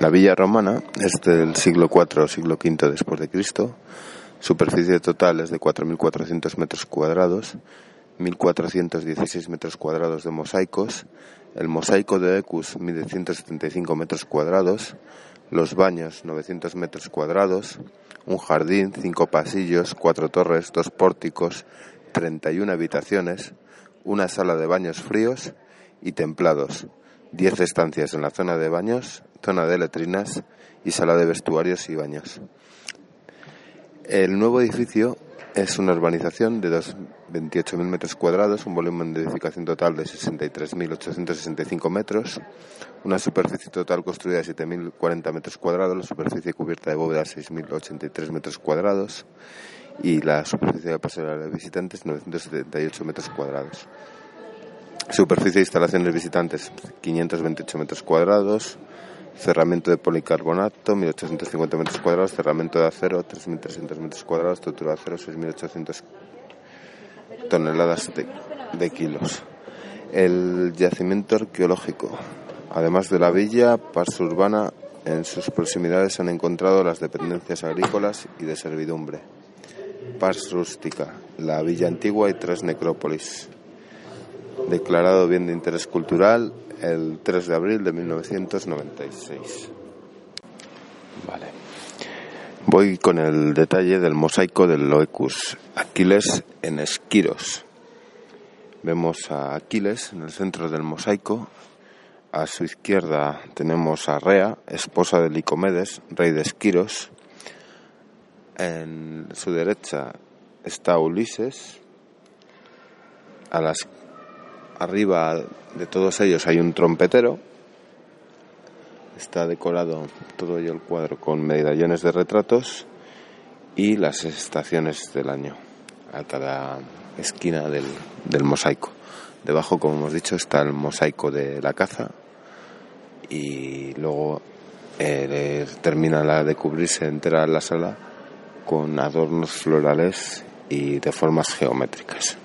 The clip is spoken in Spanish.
La villa romana es del siglo IV o siglo V después de Cristo. Superficie total es de 4.400 metros cuadrados, 1.416 metros cuadrados de mosaicos. El mosaico de Ecus mide 175 metros cuadrados, los baños 900 metros cuadrados, un jardín, cinco pasillos, cuatro torres, dos pórticos, 31 habitaciones, una sala de baños fríos y templados, 10 estancias en la zona de baños, zona de letrinas y sala de vestuarios y baños. El nuevo edificio es una urbanización de 28.000 metros cuadrados, un volumen de edificación total de 63.865 metros, una superficie total construida de 7.040 metros cuadrados, la superficie cubierta de bóveda 6.083 metros cuadrados y la superficie de paseo de visitantes 978 metros cuadrados. Superficie de instalaciones visitantes 528 metros cuadrados, cerramiento de policarbonato 1850 metros cuadrados, cerramiento de acero 3300 metros cuadrados, estructura de acero 6800 toneladas de, de kilos. El yacimiento arqueológico. Además de la villa, Pars Urbana, en sus proximidades se han encontrado las dependencias agrícolas y de servidumbre. Pars Rústica, la villa antigua y tres necrópolis declarado bien de interés cultural el 3 de abril de 1996. Vale. Voy con el detalle del mosaico del Loecus, Aquiles en Esquiros. Vemos a Aquiles en el centro del mosaico. A su izquierda tenemos a Rea, esposa de Licomedes, rey de Esquiros. En su derecha está Ulises. A las Arriba de todos ellos hay un trompetero. Está decorado todo ello el cuadro con medallones de retratos y las estaciones del año a cada esquina del, del mosaico. Debajo, como hemos dicho, está el mosaico de la caza y luego eh, termina la de cubrirse entera la sala con adornos florales y de formas geométricas.